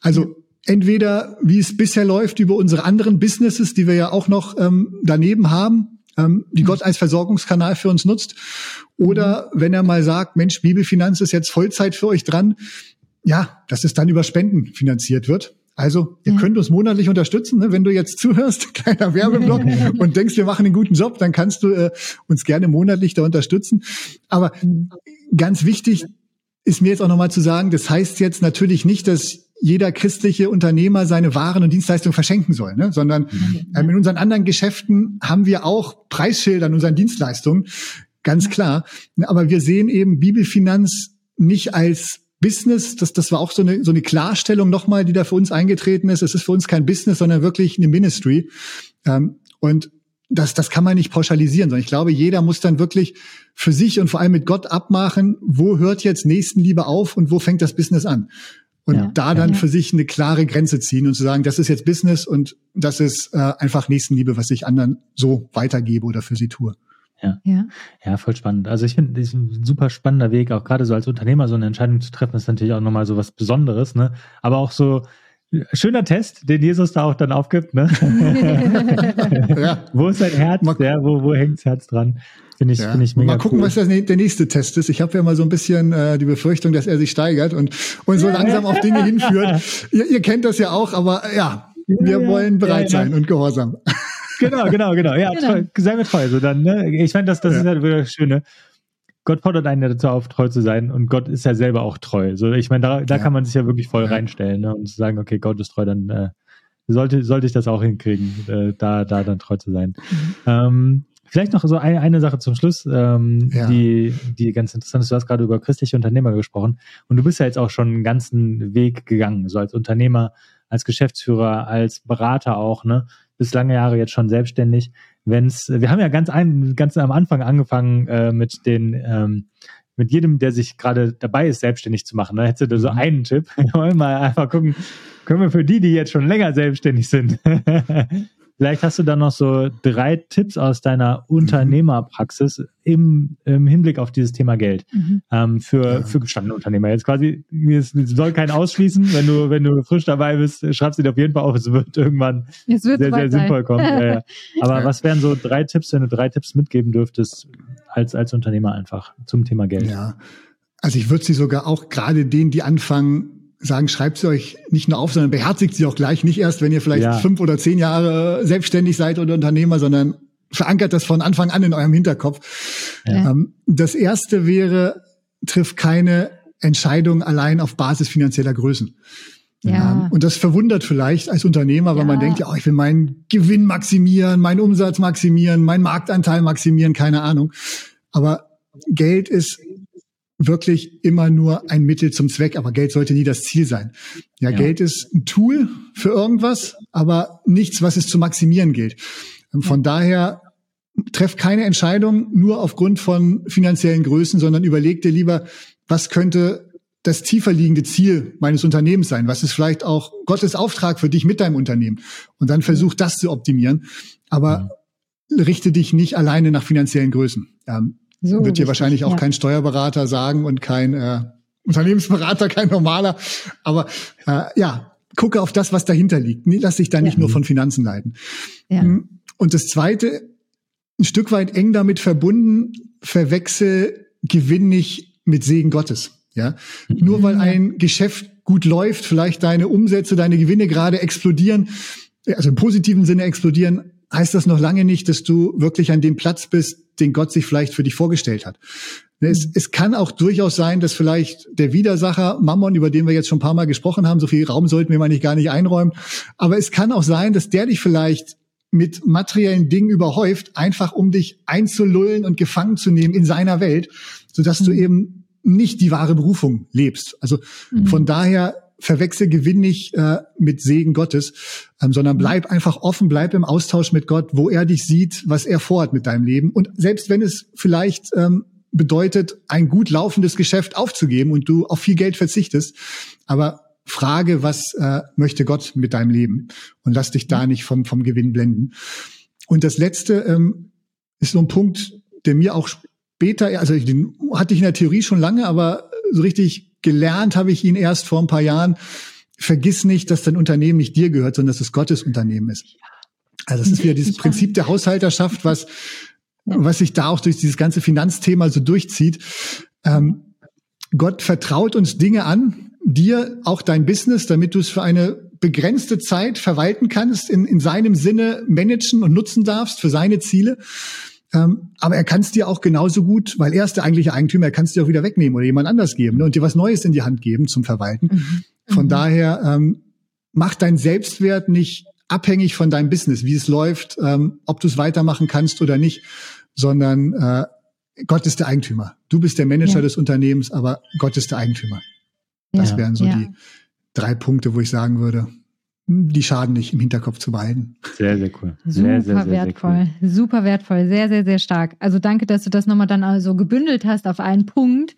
Also entweder wie es bisher läuft über unsere anderen Businesses, die wir ja auch noch ähm, daneben haben, ähm, die Gott als Versorgungskanal für uns nutzt, oder mhm. wenn er mal sagt, Mensch, Bibelfinanz ist jetzt Vollzeit für euch dran, ja, dass es dann über Spenden finanziert wird. Also, ihr ja. könnt uns monatlich unterstützen. Ne? Wenn du jetzt zuhörst, kleiner Werbeblock, und denkst, wir machen einen guten Job, dann kannst du äh, uns gerne monatlich da unterstützen. Aber mhm. ganz wichtig ist mir jetzt auch nochmal zu sagen, das heißt jetzt natürlich nicht, dass jeder christliche Unternehmer seine Waren und Dienstleistungen verschenken soll, ne? sondern mhm. ähm, in unseren anderen Geschäften haben wir auch Preisschilder in unseren Dienstleistungen, ganz klar. Aber wir sehen eben Bibelfinanz nicht als Business, das, das war auch so eine, so eine Klarstellung nochmal, die da für uns eingetreten ist. Es ist für uns kein Business, sondern wirklich eine Ministry. Ähm, und das, das kann man nicht pauschalisieren, sondern ich glaube, jeder muss dann wirklich für sich und vor allem mit Gott abmachen, wo hört jetzt Nächstenliebe auf und wo fängt das Business an und ja, da dann ja. für sich eine klare Grenze ziehen und zu sagen, das ist jetzt Business und das ist äh, einfach Nächstenliebe, was ich anderen so weitergebe oder für sie tue. Ja. ja. Ja, voll spannend. Also ich finde, das ist ein super spannender Weg, auch gerade so als Unternehmer so eine Entscheidung zu treffen, ist natürlich auch nochmal so was Besonderes, ne? Aber auch so, Schöner Test, den Jesus da auch dann aufgibt. Ne? ja. Wo ist sein Herz? Mal, ja, wo, wo hängt das Herz dran? Finde ich, ja. finde ich mega Mal gucken, cool. was das, der nächste Test ist. Ich habe ja mal so ein bisschen äh, die Befürchtung, dass er sich steigert und, und so langsam auf Dinge hinführt. ihr, ihr kennt das ja auch, aber ja, wir ja, wollen bereit sein und gehorsam. Genau, genau, genau. Ja, genau. Treu, sei mir treu. So dann, ne? Ich fand, das, das ist halt wieder das Schöne. Gott fordert einen ja dazu auf, treu zu sein und Gott ist ja selber auch treu. So, ich meine, da, da ja. kann man sich ja wirklich voll ja. reinstellen ne? und zu sagen, okay, Gott ist treu, dann äh, sollte, sollte ich das auch hinkriegen, äh, da, da dann treu zu sein. Mhm. Ähm, vielleicht noch so eine, eine Sache zum Schluss, ähm, ja. die, die ganz interessant ist. Du hast gerade über christliche Unternehmer gesprochen und du bist ja jetzt auch schon einen ganzen Weg gegangen, so als Unternehmer, als Geschäftsführer, als Berater auch, ne? Bis lange Jahre jetzt schon selbstständig wenn's, wir haben ja ganz, ein, ganz am Anfang angefangen äh, mit den, ähm, mit jedem, der sich gerade dabei ist, selbstständig zu machen. Da ne? hättest du so mhm. einen Tipp. Wir wollen mal einfach gucken, können wir für die, die jetzt schon länger selbstständig sind, Vielleicht hast du dann noch so drei Tipps aus deiner Unternehmerpraxis im, im Hinblick auf dieses Thema Geld mhm. ähm, für, ja. für gestandene Unternehmer. Jetzt quasi, es soll keinen ausschließen. Wenn du, wenn du frisch dabei bist, schreibst du dir auf jeden Fall auf. Es wird irgendwann es wird sehr, sehr sinnvoll kommen. Ja, ja. Aber was wären so drei Tipps, wenn du drei Tipps mitgeben dürftest als, als Unternehmer einfach zum Thema Geld? Ja. Also ich würde sie sogar auch gerade denen, die anfangen, sagen, schreibt sie euch nicht nur auf, sondern beherzigt sie auch gleich. Nicht erst, wenn ihr vielleicht ja. fünf oder zehn Jahre selbstständig seid oder Unternehmer, sondern verankert das von Anfang an in eurem Hinterkopf. Ja. Ähm, das erste wäre, trifft keine Entscheidung allein auf Basis finanzieller Größen. Ja. Ähm, und das verwundert vielleicht als Unternehmer, weil man denkt, ja, oh, ich will meinen Gewinn maximieren, meinen Umsatz maximieren, meinen Marktanteil maximieren, keine Ahnung. Aber Geld ist wirklich immer nur ein Mittel zum Zweck, aber Geld sollte nie das Ziel sein. Ja, ja. Geld ist ein Tool für irgendwas, aber nichts, was es zu maximieren gilt. Von ja. daher treff keine Entscheidung nur aufgrund von finanziellen Größen, sondern überleg dir lieber, was könnte das tiefer liegende Ziel meines Unternehmens sein? Was ist vielleicht auch Gottes Auftrag für dich mit deinem Unternehmen? Und dann versuch das zu optimieren. Aber mhm. richte dich nicht alleine nach finanziellen Größen. Ähm, so wird dir wahrscheinlich auch ja. kein Steuerberater sagen und kein äh, Unternehmensberater, kein normaler. Aber äh, ja, gucke auf das, was dahinter liegt. Lass dich da nicht ja. nur von Finanzen leiten. Ja. Hm. Und das Zweite, ein Stück weit eng damit verbunden, verwechsel Gewinn nicht mit Segen Gottes. Ja, mhm. nur weil ein Geschäft gut läuft, vielleicht deine Umsätze, deine Gewinne gerade explodieren, also im positiven Sinne explodieren, heißt das noch lange nicht, dass du wirklich an dem Platz bist, den Gott sich vielleicht für dich vorgestellt hat. Es, mhm. es kann auch durchaus sein, dass vielleicht der Widersacher Mammon, über den wir jetzt schon ein paar Mal gesprochen haben, so viel Raum sollten wir mal nicht gar nicht einräumen, aber es kann auch sein, dass der dich vielleicht mit materiellen Dingen überhäuft, einfach um dich einzulullen und gefangen zu nehmen in seiner Welt, sodass mhm. du eben nicht die wahre Berufung lebst. Also mhm. von daher verwechsel Gewinn nicht äh, mit Segen Gottes, ähm, sondern bleib einfach offen, bleib im Austausch mit Gott, wo er dich sieht, was er vorhat mit deinem Leben. Und selbst wenn es vielleicht ähm, bedeutet, ein gut laufendes Geschäft aufzugeben und du auf viel Geld verzichtest, aber frage, was äh, möchte Gott mit deinem Leben und lass dich da nicht vom, vom Gewinn blenden. Und das Letzte ähm, ist so ein Punkt, der mir auch später, also den hatte ich in der Theorie schon lange, aber so richtig gelernt habe ich ihn erst vor ein paar Jahren. Vergiss nicht, dass dein Unternehmen nicht dir gehört, sondern dass es Gottes Unternehmen ist. Also es ist wieder dieses Prinzip der Haushalterschaft, was, was sich da auch durch dieses ganze Finanzthema so durchzieht. Ähm, Gott vertraut uns Dinge an, dir auch dein Business, damit du es für eine begrenzte Zeit verwalten kannst, in, in seinem Sinne managen und nutzen darfst für seine Ziele. Ähm, aber er kann es dir auch genauso gut, weil er ist der eigentliche Eigentümer, er kann es dir auch wieder wegnehmen oder jemand anders geben ne, und dir was Neues in die Hand geben zum Verwalten. Mhm. Von mhm. daher ähm, mach dein Selbstwert nicht abhängig von deinem Business, wie es läuft, ähm, ob du es weitermachen kannst oder nicht, sondern äh, Gott ist der Eigentümer. Du bist der Manager ja. des Unternehmens, aber Gott ist der Eigentümer. Das ja, wären so ja. die drei Punkte, wo ich sagen würde, die schaden nicht im Hinterkopf zu behalten. Sehr, sehr cool. Sehr, super sehr, sehr, wertvoll. Cool. Super wertvoll. Sehr, sehr, sehr stark. Also danke, dass du das nochmal dann also gebündelt hast auf einen Punkt.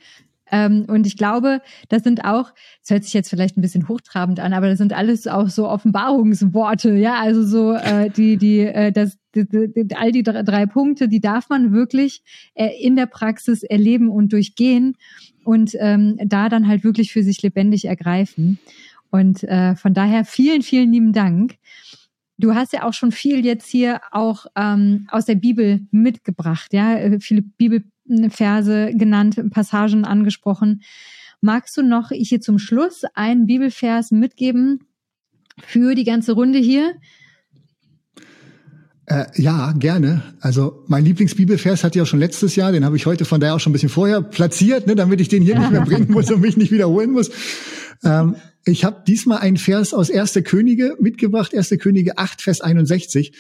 Ähm, und ich glaube, das sind auch, das hört sich jetzt vielleicht ein bisschen hochtrabend an, aber das sind alles auch so Offenbarungsworte, ja, also so äh, die, die, äh, das, die, die, all die drei, drei Punkte, die darf man wirklich äh, in der Praxis erleben und durchgehen und ähm, da dann halt wirklich für sich lebendig ergreifen. Und äh, von daher vielen, vielen lieben Dank. Du hast ja auch schon viel jetzt hier auch ähm, aus der Bibel mitgebracht, ja, äh, viele Bibelverse genannt, Passagen angesprochen. Magst du noch hier zum Schluss einen Bibelvers mitgeben für die ganze Runde hier? Äh, ja, gerne. Also mein Lieblingsbibelvers hatte ich auch schon letztes Jahr, den habe ich heute von daher auch schon ein bisschen vorher platziert, ne, damit ich den hier nicht mehr bringen muss und mich nicht wiederholen muss. Ähm, ich habe diesmal einen Vers aus 1. Könige mitgebracht, 1. Könige 8, Vers 61.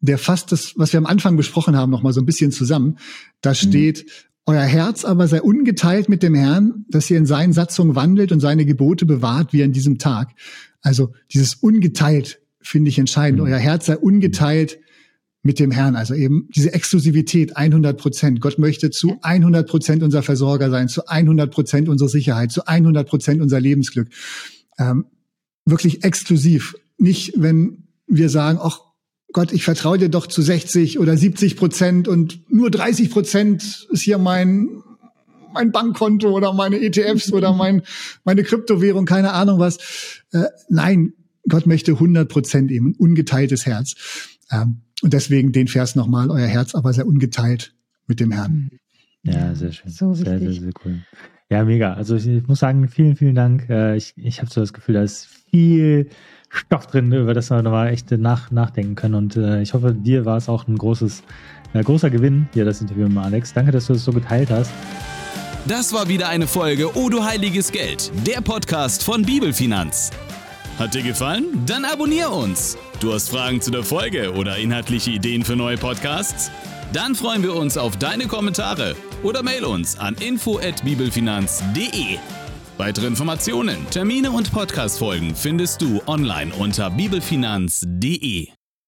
Der fasst das, was wir am Anfang besprochen haben, noch mal so ein bisschen zusammen. Da mhm. steht, mhm. Euer Herz aber sei ungeteilt mit dem Herrn, dass ihr in seinen Satzungen wandelt und seine Gebote bewahrt wie an diesem Tag. Also dieses ungeteilt finde ich entscheidend. Mhm. Euer Herz sei ungeteilt mit dem Herrn. Also eben diese Exklusivität 100 Prozent. Gott möchte zu 100 Prozent unser Versorger sein, zu 100 Prozent unsere Sicherheit, zu 100 Prozent unser Lebensglück. Ähm, wirklich exklusiv. Nicht, wenn wir sagen, ach Gott, ich vertraue dir doch zu 60 oder 70 Prozent und nur 30 Prozent ist hier mein mein Bankkonto oder meine ETFs oder mein, meine Kryptowährung, keine Ahnung was. Äh, nein, Gott möchte 100 Prozent eben, ein ungeteiltes Herz. Ähm, und deswegen den Vers nochmal, euer Herz aber sehr ungeteilt mit dem Herrn. Ja, sehr schön. So sehr, sehr, sehr cool. Ja, mega. Also ich, ich muss sagen, vielen, vielen Dank. Äh, ich, ich habe so das Gefühl, da ist viel Stoff drin, über das wir nochmal echt nach, nachdenken können. Und äh, ich hoffe, dir war es auch ein großes, äh, großer Gewinn, hier das Interview mit Alex. Danke, dass du das so geteilt hast. Das war wieder eine Folge O du heiliges Geld, der Podcast von Bibelfinanz. Hat dir gefallen? Dann abonnier uns. Du hast Fragen zu der Folge oder inhaltliche Ideen für neue Podcasts? Dann freuen wir uns auf deine Kommentare oder mail uns an info@bibelfinanz.de. Weitere Informationen, Termine und Podcastfolgen findest du online unter bibelfinanz.de.